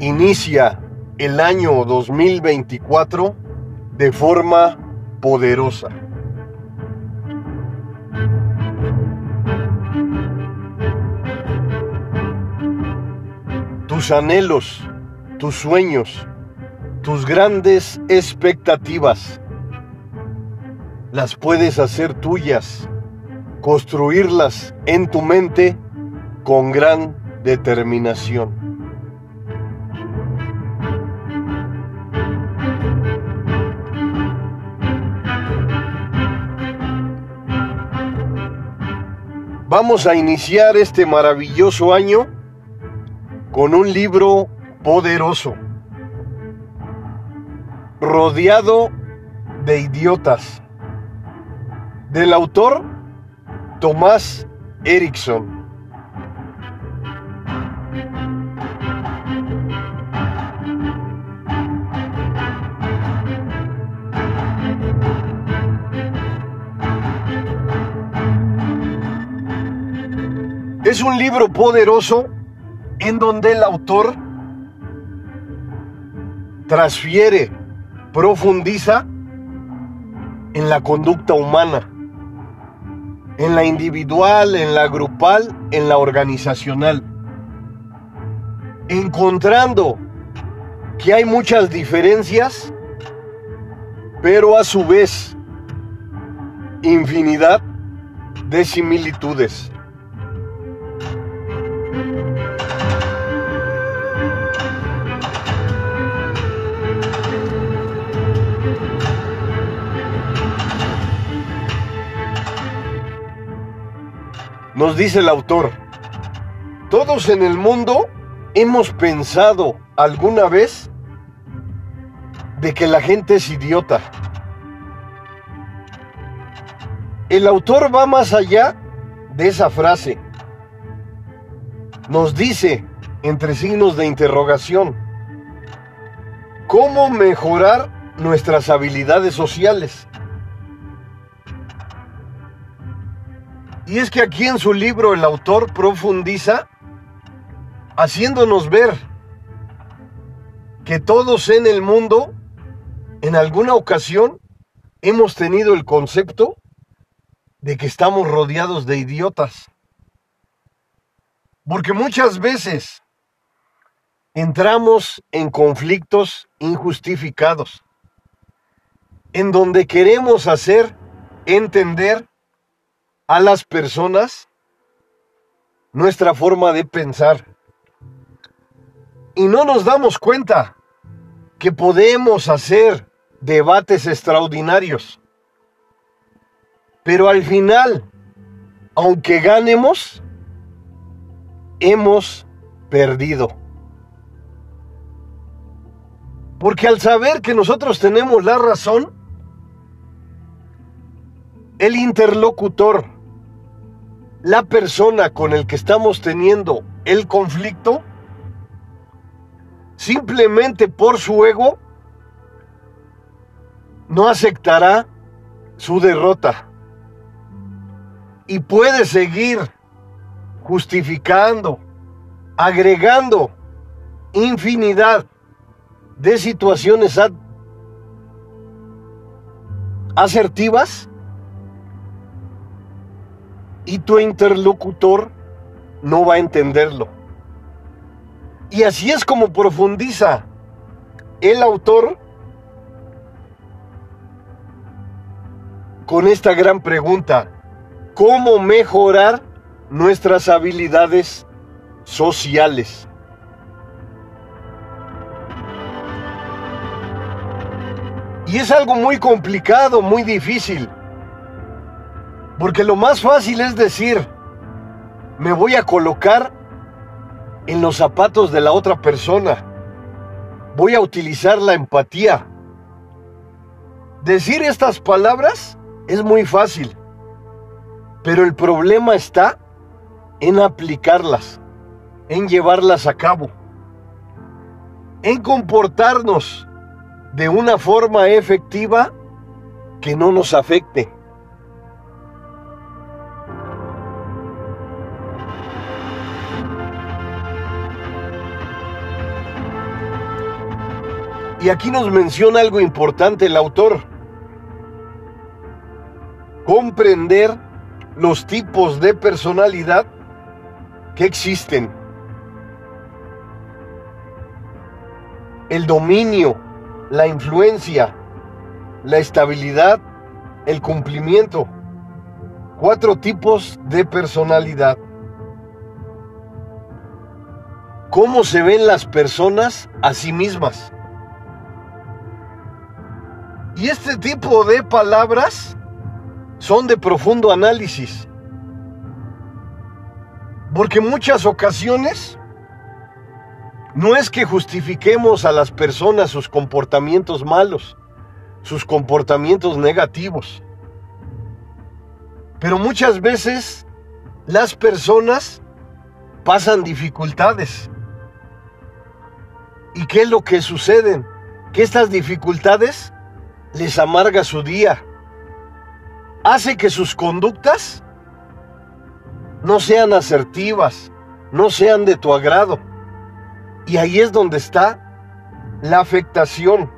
inicia el año 2024 de forma poderosa. Tus anhelos, tus sueños, tus grandes expectativas, las puedes hacer tuyas, construirlas en tu mente con gran determinación. Vamos a iniciar este maravilloso año con un libro poderoso, rodeado de idiotas, del autor Tomás Erickson. Es un libro poderoso en donde el autor transfiere, profundiza en la conducta humana, en la individual, en la grupal, en la organizacional, encontrando que hay muchas diferencias, pero a su vez infinidad de similitudes. Nos dice el autor, todos en el mundo hemos pensado alguna vez de que la gente es idiota. El autor va más allá de esa frase. Nos dice, entre signos de interrogación, cómo mejorar nuestras habilidades sociales. Y es que aquí en su libro el autor profundiza haciéndonos ver que todos en el mundo, en alguna ocasión, hemos tenido el concepto de que estamos rodeados de idiotas. Porque muchas veces entramos en conflictos injustificados, en donde queremos hacer entender a las personas nuestra forma de pensar. Y no nos damos cuenta que podemos hacer debates extraordinarios. Pero al final, aunque ganemos, hemos perdido. Porque al saber que nosotros tenemos la razón, el interlocutor la persona con el que estamos teniendo el conflicto, simplemente por su ego, no aceptará su derrota. Y puede seguir justificando, agregando infinidad de situaciones asertivas y tu interlocutor no va a entenderlo. Y así es como profundiza el autor con esta gran pregunta, ¿cómo mejorar nuestras habilidades sociales? Y es algo muy complicado, muy difícil. Porque lo más fácil es decir, me voy a colocar en los zapatos de la otra persona. Voy a utilizar la empatía. Decir estas palabras es muy fácil, pero el problema está en aplicarlas, en llevarlas a cabo, en comportarnos de una forma efectiva que no nos afecte. Y aquí nos menciona algo importante el autor. Comprender los tipos de personalidad que existen. El dominio, la influencia, la estabilidad, el cumplimiento. Cuatro tipos de personalidad. ¿Cómo se ven las personas a sí mismas? Y este tipo de palabras son de profundo análisis. Porque muchas ocasiones no es que justifiquemos a las personas sus comportamientos malos, sus comportamientos negativos. Pero muchas veces las personas pasan dificultades. ¿Y qué es lo que sucede? Que estas dificultades les amarga su día. Hace que sus conductas no sean asertivas, no sean de tu agrado. Y ahí es donde está la afectación.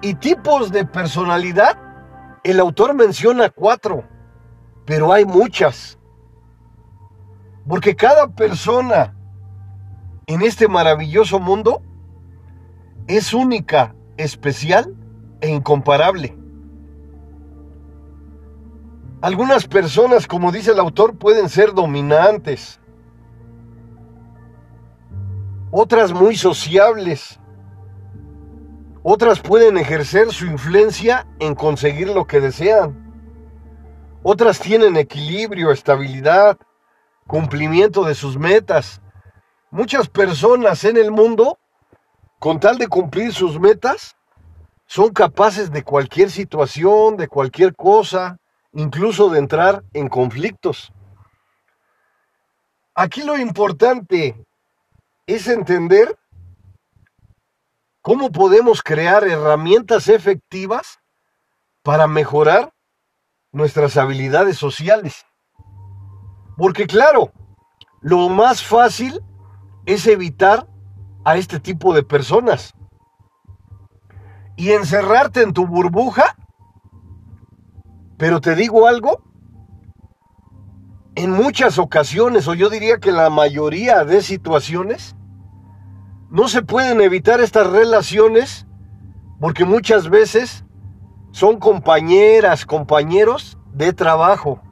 Y tipos de personalidad, el autor menciona cuatro, pero hay muchas. Porque cada persona en este maravilloso mundo es única, especial e incomparable. Algunas personas, como dice el autor, pueden ser dominantes, otras muy sociables, otras pueden ejercer su influencia en conseguir lo que desean, otras tienen equilibrio, estabilidad, cumplimiento de sus metas. Muchas personas en el mundo, con tal de cumplir sus metas, son capaces de cualquier situación, de cualquier cosa, incluso de entrar en conflictos. Aquí lo importante es entender cómo podemos crear herramientas efectivas para mejorar nuestras habilidades sociales. Porque claro, lo más fácil es evitar a este tipo de personas. Y encerrarte en tu burbuja. Pero te digo algo, en muchas ocasiones, o yo diría que la mayoría de situaciones, no se pueden evitar estas relaciones porque muchas veces son compañeras, compañeros de trabajo,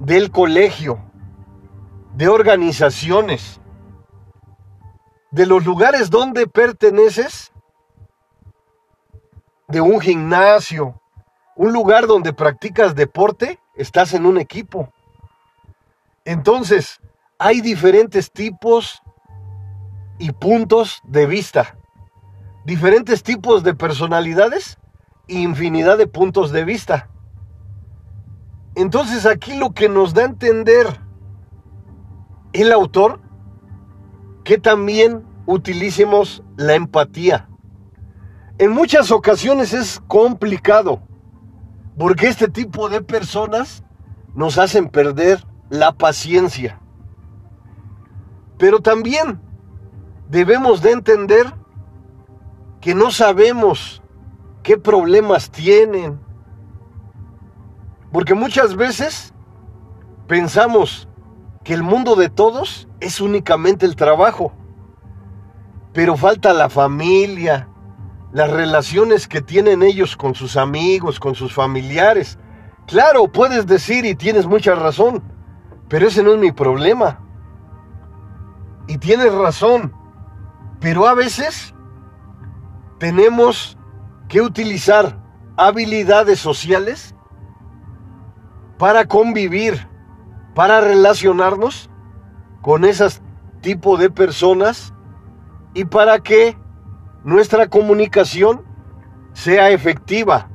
del colegio, de organizaciones, de los lugares donde perteneces, de un gimnasio, un lugar donde practicas deporte, estás en un equipo. Entonces, hay diferentes tipos y puntos de vista, diferentes tipos de personalidades infinidad de puntos de vista. Entonces aquí lo que nos da a entender el autor, que también utilicemos la empatía. En muchas ocasiones es complicado porque este tipo de personas nos hacen perder la paciencia. Pero también debemos de entender que no sabemos qué problemas tienen. Porque muchas veces pensamos que el mundo de todos es únicamente el trabajo. Pero falta la familia, las relaciones que tienen ellos con sus amigos, con sus familiares. Claro, puedes decir y tienes mucha razón, pero ese no es mi problema. Y tienes razón, pero a veces tenemos que utilizar habilidades sociales para convivir, para relacionarnos con ese tipo de personas y para que nuestra comunicación sea efectiva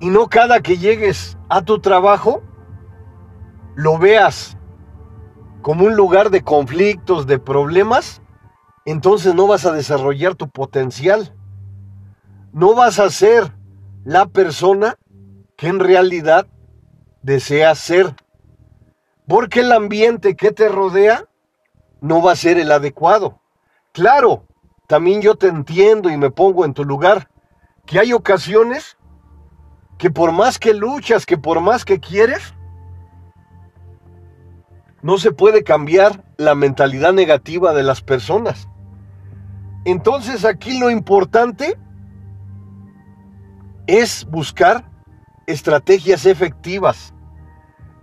y no cada que llegues a tu trabajo lo veas como un lugar de conflictos, de problemas, entonces no vas a desarrollar tu potencial. No vas a ser la persona que en realidad deseas ser. Porque el ambiente que te rodea no va a ser el adecuado. Claro, también yo te entiendo y me pongo en tu lugar, que hay ocasiones que por más que luchas, que por más que quieres, no se puede cambiar la mentalidad negativa de las personas. Entonces aquí lo importante es buscar estrategias efectivas,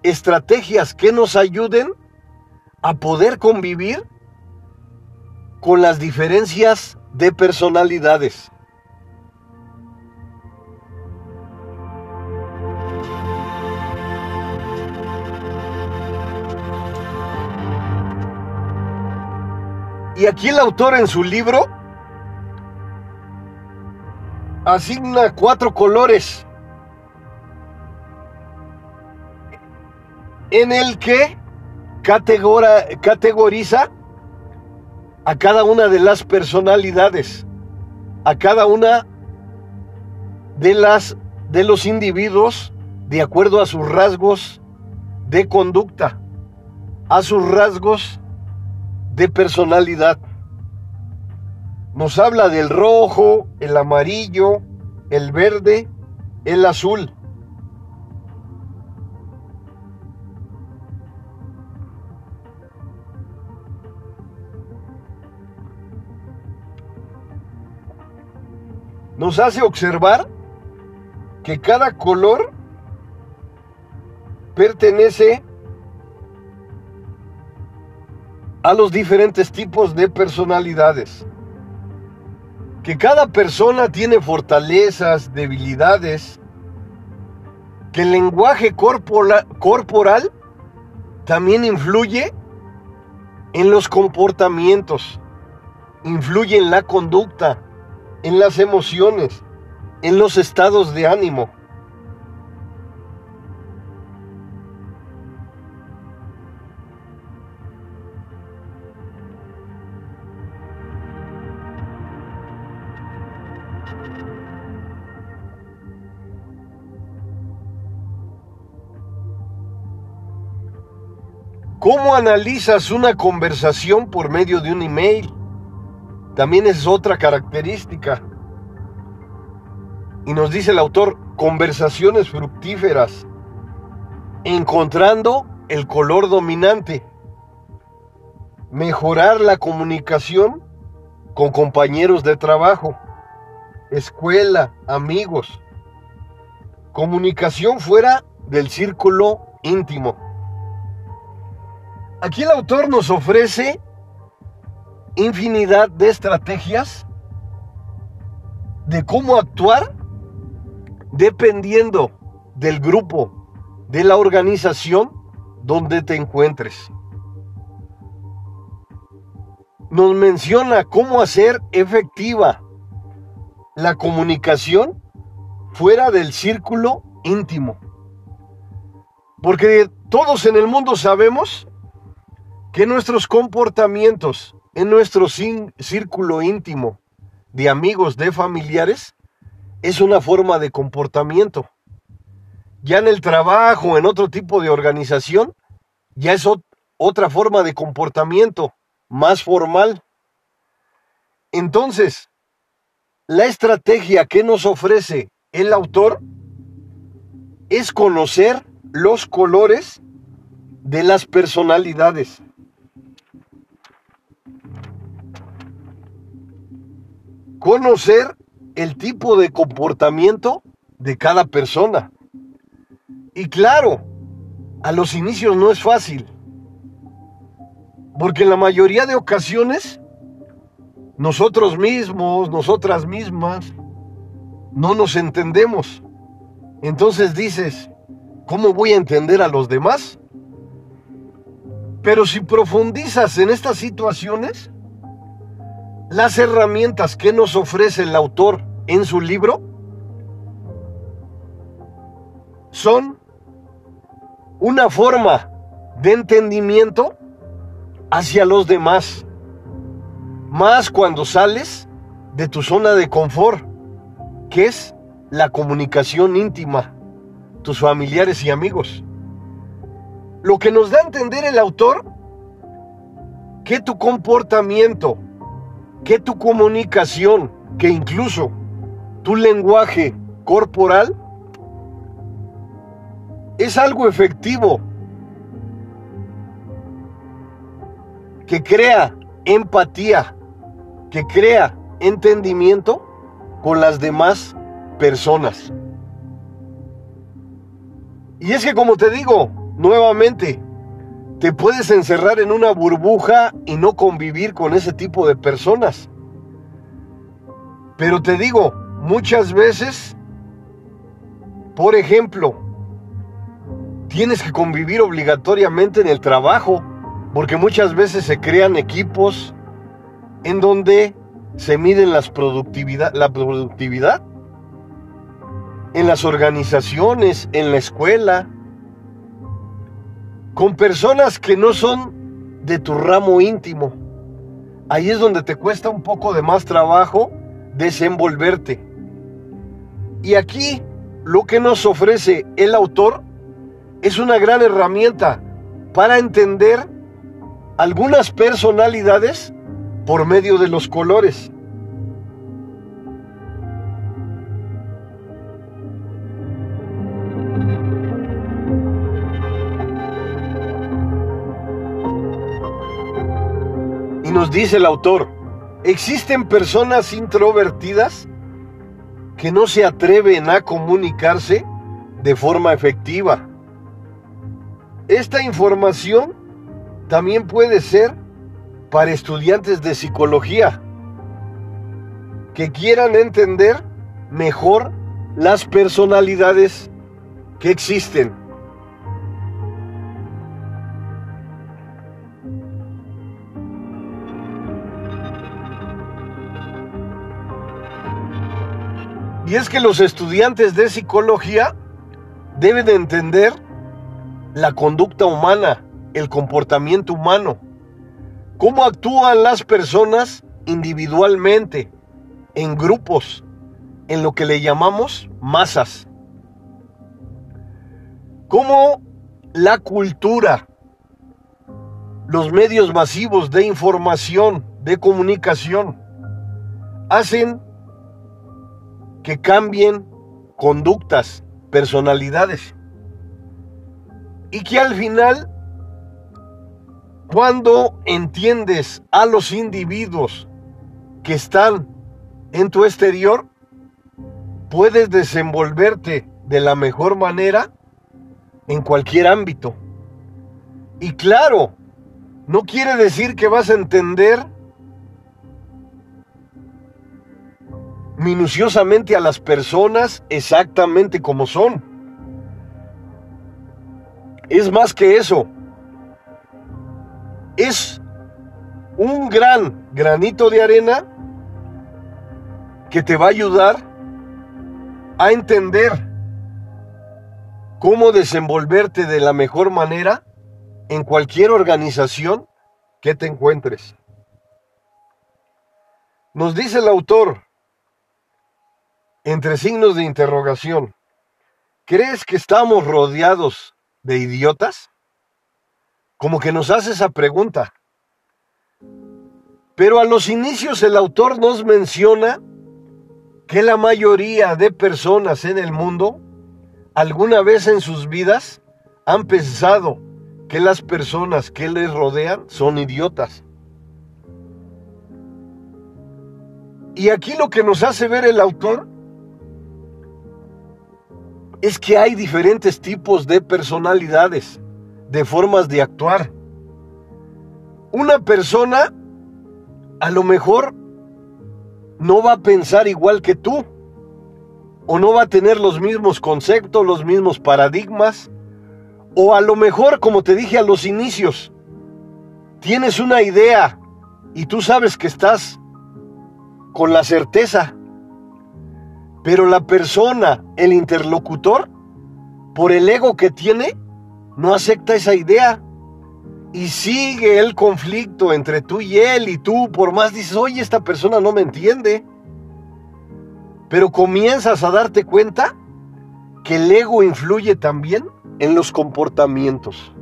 estrategias que nos ayuden a poder convivir con las diferencias de personalidades. Y aquí el autor en su libro asigna cuatro colores en el que categoriza a cada una de las personalidades, a cada una de las de los individuos de acuerdo a sus rasgos de conducta, a sus rasgos de personalidad. Nos habla del rojo, el amarillo, el verde, el azul. Nos hace observar que cada color pertenece a los diferentes tipos de personalidades. Que cada persona tiene fortalezas, debilidades, que el lenguaje corporal, también influye en los comportamientos, influye en la conducta, en las emociones, en los estados de ánimo. ¿Cómo analizas una conversación por medio de un email? También es otra característica. Y nos dice el autor, conversaciones fructíferas, encontrando el color dominante, mejorar la comunicación con compañeros de trabajo, escuela, amigos, comunicación fuera del círculo íntimo. Aquí el autor nos ofrece infinidad de estrategias de cómo actuar dependiendo del grupo, de la organización donde te encuentres. Nos menciona cómo hacer efectiva la comunicación fuera del círculo íntimo. Porque todos en el mundo sabemos que nuestros comportamientos en nuestro círculo íntimo de amigos, de familiares, es una forma de comportamiento. Ya en el trabajo, en otro tipo de organización, ya es otra forma de comportamiento, más formal. Entonces, la estrategia que nos ofrece el autor es conocer los colores de las personalidades. Conocer el tipo de comportamiento de cada persona. Y claro, a los inicios no es fácil, porque en la mayoría de ocasiones nosotros mismos, nosotras mismas, no nos entendemos. Entonces dices, ¿cómo voy a entender a los demás? Pero si profundizas en estas situaciones, las herramientas que nos ofrece el autor en su libro son una forma de entendimiento hacia los demás, más cuando sales de tu zona de confort, que es la comunicación íntima, tus familiares y amigos. Lo que nos da a entender el autor, que tu comportamiento que tu comunicación, que incluso tu lenguaje corporal es algo efectivo, que crea empatía, que crea entendimiento con las demás personas. Y es que como te digo, nuevamente, te puedes encerrar en una burbuja y no convivir con ese tipo de personas. Pero te digo, muchas veces, por ejemplo, tienes que convivir obligatoriamente en el trabajo, porque muchas veces se crean equipos en donde se miden las productividad, la productividad en las organizaciones, en la escuela, con personas que no son de tu ramo íntimo. Ahí es donde te cuesta un poco de más trabajo desenvolverte. Y aquí lo que nos ofrece el autor es una gran herramienta para entender algunas personalidades por medio de los colores. Nos dice el autor, existen personas introvertidas que no se atreven a comunicarse de forma efectiva. Esta información también puede ser para estudiantes de psicología que quieran entender mejor las personalidades que existen. Y es que los estudiantes de psicología deben entender la conducta humana, el comportamiento humano cómo actúan las personas individualmente, en grupos, en lo que le llamamos masas. Cómo la cultura, los medios masivos de información, de comunicación, hacen que cambien conductas, personalidades. Y que al final cuando entiendes a los individuos que están en tu exterior, puedes desenvolverte de la mejor manera en cualquier ámbito. Y claro, no quiere decir que vas a entender minuciosamente a las personas exactamente como son. Es más que eso es un gran granito de arena que te va a ayudar a entender cómo desenvolverte de la mejor manera en cualquier organización que te encuentres. Nos dice el autor, entre signos de interrogación, ¿crees que estamos rodeados de idiotas? como que nos hace esa pregunta. Pero a los inicios el autor nos menciona que la mayoría de personas en el mundo alguna vez en sus vidas han pensado que las personas que les rodean son idiotas. Y aquí lo que nos hace ver el autor es que hay diferentes tipos de personalidades de formas de actuar. Una persona a lo mejor no va a pensar igual que tú, o no va a tener los mismos conceptos, los mismos paradigmas, o a lo mejor, como te dije a los inicios, tienes una idea y tú sabes que estás con la certeza, pero la persona, el interlocutor, por el ego que tiene, no acepta esa idea. Y sigue el conflicto entre tú y él y tú, por más dices, oye, esta persona no me entiende. Pero comienzas a darte cuenta que el ego influye también en los comportamientos.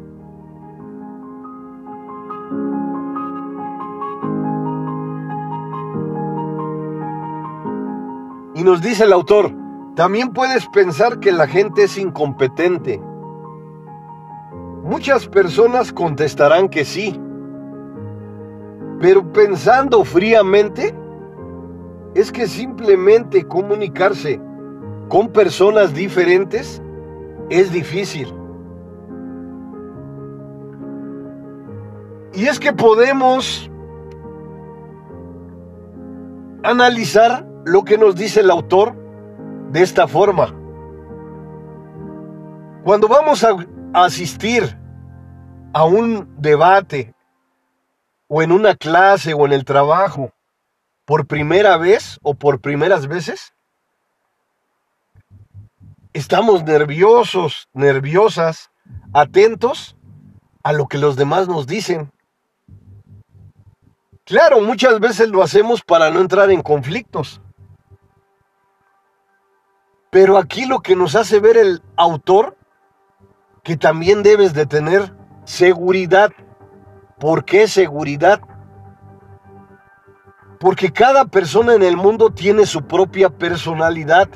Nos dice el autor, también puedes pensar que la gente es incompetente. Muchas personas contestarán que sí, pero pensando fríamente, es que simplemente comunicarse con personas diferentes es difícil. Y es que podemos analizar lo que nos dice el autor de esta forma. Cuando vamos a asistir a un debate o en una clase o en el trabajo por primera vez o por primeras veces, estamos nerviosos, nerviosas, atentos a lo que los demás nos dicen. Claro, muchas veces lo hacemos para no entrar en conflictos. Pero aquí lo que nos hace ver el autor, que también debes de tener seguridad. ¿Por qué seguridad? Porque cada persona en el mundo tiene su propia personalidad.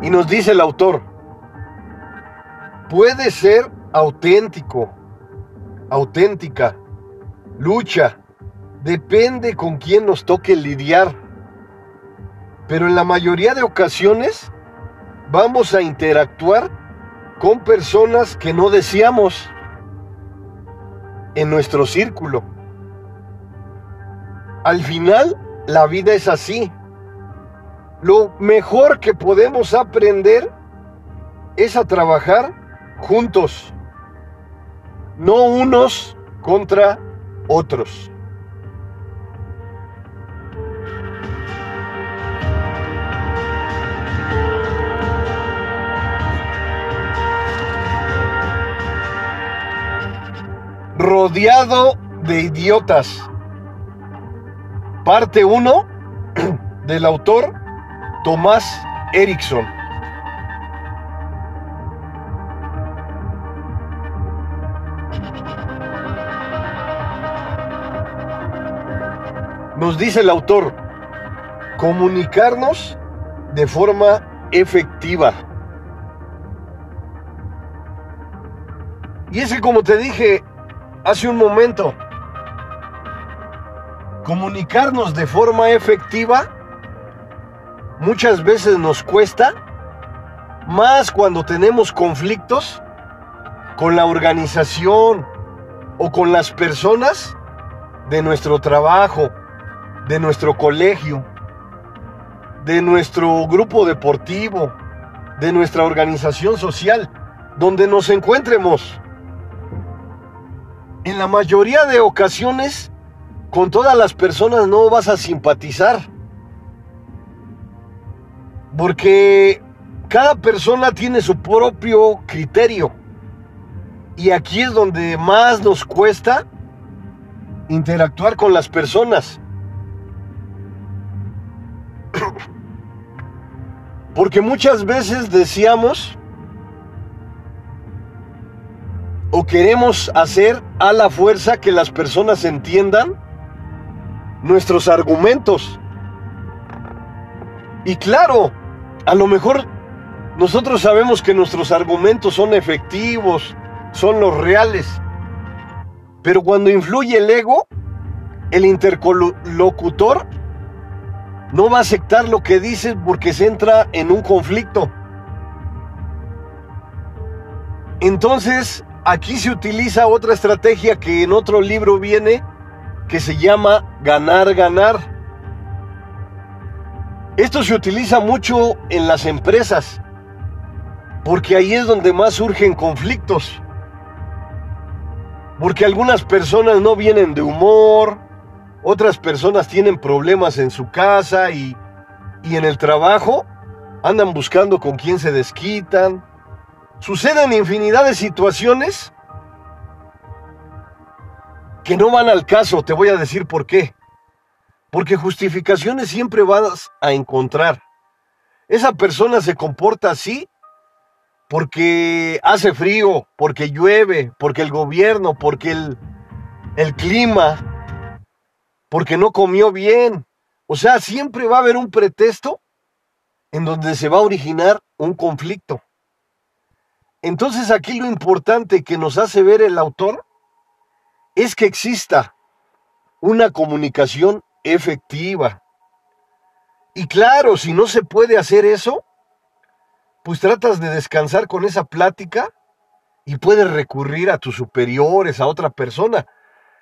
Y nos dice el autor, puede ser auténtico, auténtica, lucha, depende con quién nos toque lidiar. Pero en la mayoría de ocasiones vamos a interactuar con personas que no deseamos en nuestro círculo. Al final, la vida es así. Lo mejor que podemos aprender es a trabajar juntos, no unos contra otros. Rodeado de idiotas. Parte 1 del autor Tomás Erickson. Nos dice el autor, comunicarnos de forma efectiva. Y ese, como te dije hace un momento, comunicarnos de forma efectiva muchas veces nos cuesta, más cuando tenemos conflictos con la organización o con las personas de nuestro trabajo, de nuestro colegio, de nuestro grupo deportivo, de nuestra organización social, donde nos encuentremos. En la mayoría de ocasiones, con todas las personas no vas a simpatizar porque cada persona tiene su propio criterio. Y aquí es donde más nos cuesta interactuar con las personas. Porque muchas veces deseamos o queremos hacer a la fuerza que las personas entiendan nuestros argumentos. Y claro, a lo mejor nosotros sabemos que nuestros argumentos son efectivos, son los reales, pero cuando influye el ego, el interlocutor no va a aceptar lo que dices porque se entra en un conflicto. Entonces, aquí se utiliza otra estrategia que en otro libro viene, que se llama ganar, ganar. Esto se utiliza mucho en las empresas, porque ahí es donde más surgen conflictos. Porque algunas personas no vienen de humor, otras personas tienen problemas en su casa y, y en el trabajo andan buscando con quién se desquitan. Suceden infinidad de situaciones que no van al caso, te voy a decir por qué. Porque justificaciones siempre vas a encontrar. Esa persona se comporta así porque hace frío, porque llueve, porque el gobierno, porque el, el clima, porque no comió bien. O sea, siempre va a haber un pretexto en donde se va a originar un conflicto. Entonces aquí lo importante que nos hace ver el autor es que exista una comunicación efectiva. Y claro, si no se puede hacer eso, pues tratas de descansar con esa plática y puedes recurrir a tus superiores, a otra persona.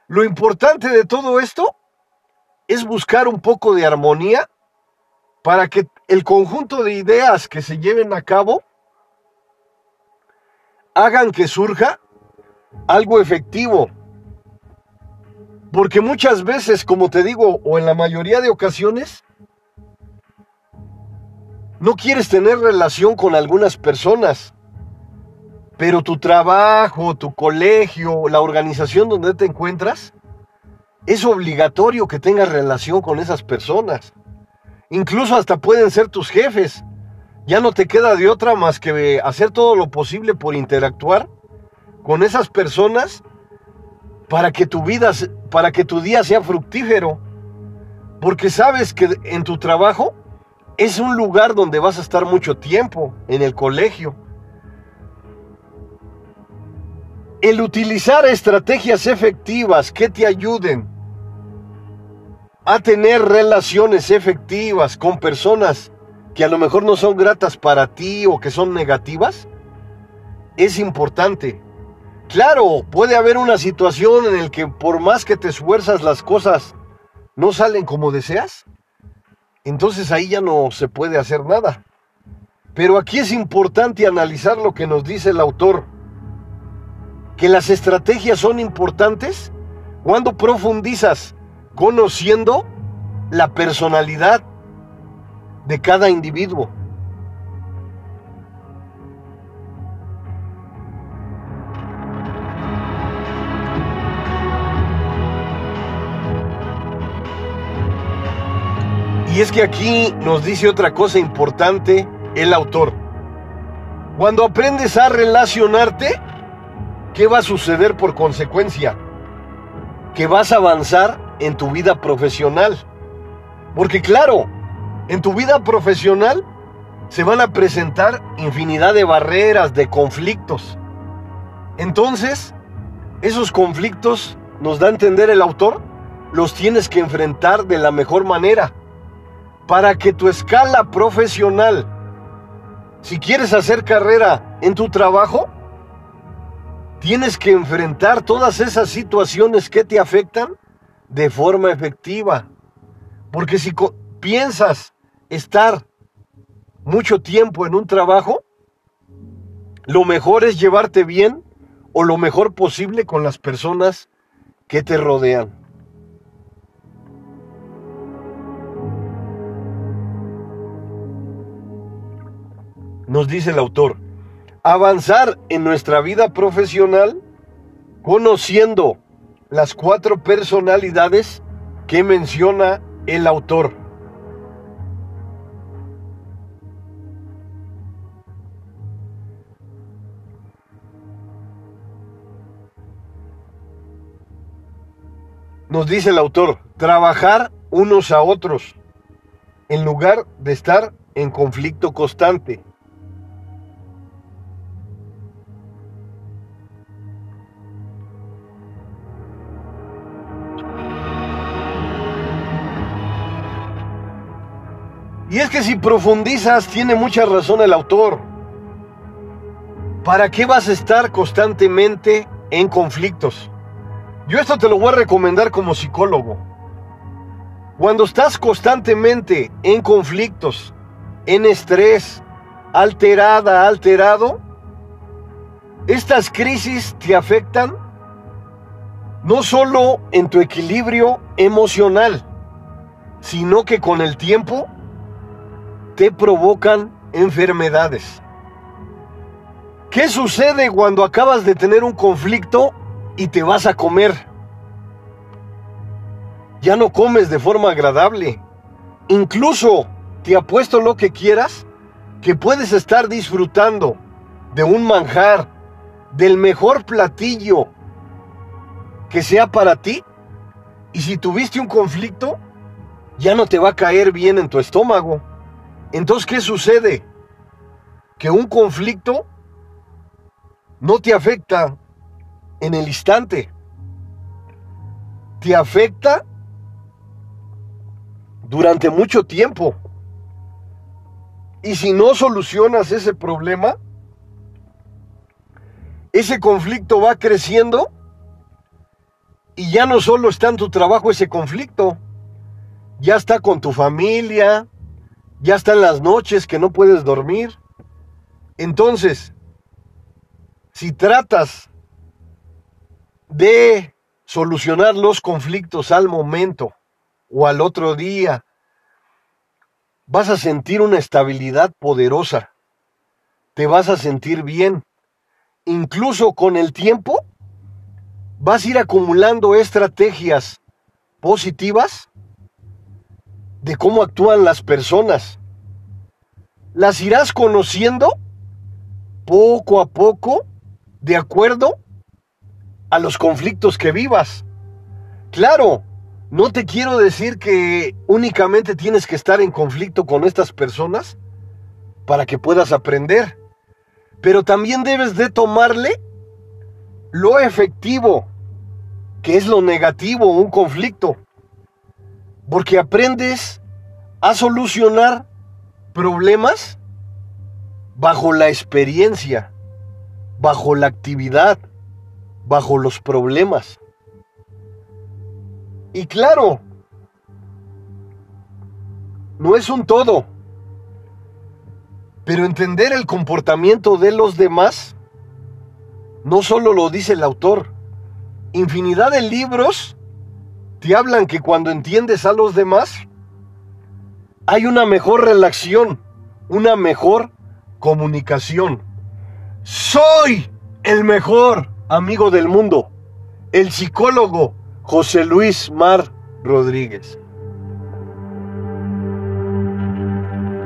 Lo importante de todo esto es buscar un poco de armonía para que el conjunto de ideas que se lleven a cabo hagan que surja algo efectivo. Porque muchas veces, como te digo, o en la mayoría de ocasiones, no quieres tener relación con algunas personas, pero tu trabajo, tu colegio, la organización donde te encuentras, es obligatorio que tengas relación con esas personas. Incluso hasta pueden ser tus jefes. Ya no te queda de otra más que hacer todo lo posible por interactuar con esas personas para que tu vida, para que tu día sea fructífero. Porque sabes que en tu trabajo es un lugar donde vas a estar mucho tiempo, en el colegio. El utilizar estrategias efectivas que te ayuden a tener relaciones efectivas con personas que a lo mejor no son gratas para ti o que son negativas, es importante. Claro, puede haber una situación en la que por más que te esfuerzas las cosas no salen como deseas entonces ahí ya no se puede hacer nada. Pero aquí es importante analizar lo que nos dice el autor, que las estrategias son importantes cuando profundizas conociendo la personalidad de cada individuo. Y es que aquí nos dice otra cosa importante el autor. Cuando aprendes a relacionarte, ¿qué va a suceder por consecuencia? Que vas a avanzar en tu vida profesional. Porque claro, en tu vida profesional se van a presentar infinidad de barreras, de conflictos. Entonces, esos conflictos, nos da a entender el autor, los tienes que enfrentar de la mejor manera para que tu escala profesional, si quieres hacer carrera en tu trabajo, tienes que enfrentar todas esas situaciones que te afectan de forma efectiva. Porque si piensas estar mucho tiempo en un trabajo, lo mejor es llevarte bien o lo mejor posible con las personas que te rodean. nos dice el autor, avanzar en nuestra vida profesional conociendo las cuatro personalidades que menciona el autor. Nos dice el autor, trabajar unos a otros en lugar de estar en conflicto constante. Y es que si profundizas, tiene mucha razón el autor. ¿Para qué vas a estar constantemente en conflictos? Yo esto te lo voy a recomendar como psicólogo. Cuando estás constantemente en conflictos, en estrés, alterada, alterado, estas crisis te afectan no solo en tu equilibrio emocional, sino que con el tiempo te provocan enfermedades. ¿Qué sucede cuando acabas de tener un conflicto y te vas a comer? Ya no comes de forma agradable. Incluso te apuesto lo que quieras, que puedes estar disfrutando de un manjar, del mejor platillo que sea para ti. Y si tuviste un conflicto, ya no te va a caer bien en tu estómago. Entonces, ¿qué sucede? Que un conflicto no te afecta en el instante. Te afecta durante mucho tiempo. Y si no solucionas ese problema, ese conflicto va creciendo y ya no solo está en tu trabajo ese conflicto, ya está con tu familia, ya está en las noches que no puedes dormir. Entonces, si tratas de solucionar los conflictos al momento o al otro día, vas a sentir una estabilidad poderosa, te vas a sentir bien. Incluso con el tiempo, vas a ir acumulando estrategias positivas de cómo actúan las personas. Las irás conociendo poco a poco de acuerdo a los conflictos que vivas. Claro, no te quiero decir que únicamente tienes que estar en conflicto con estas personas para que puedas aprender, pero también debes de tomarle lo efectivo, que es lo negativo, un conflicto, porque aprendes a solucionar problemas bajo la experiencia, bajo la actividad, bajo los problemas. Y claro, no es un todo, pero entender el comportamiento de los demás no solo lo dice el autor, infinidad de libros te hablan que cuando entiendes a los demás, hay una mejor relación, una mejor comunicación. Soy el mejor amigo del mundo, el psicólogo José Luis Mar Rodríguez.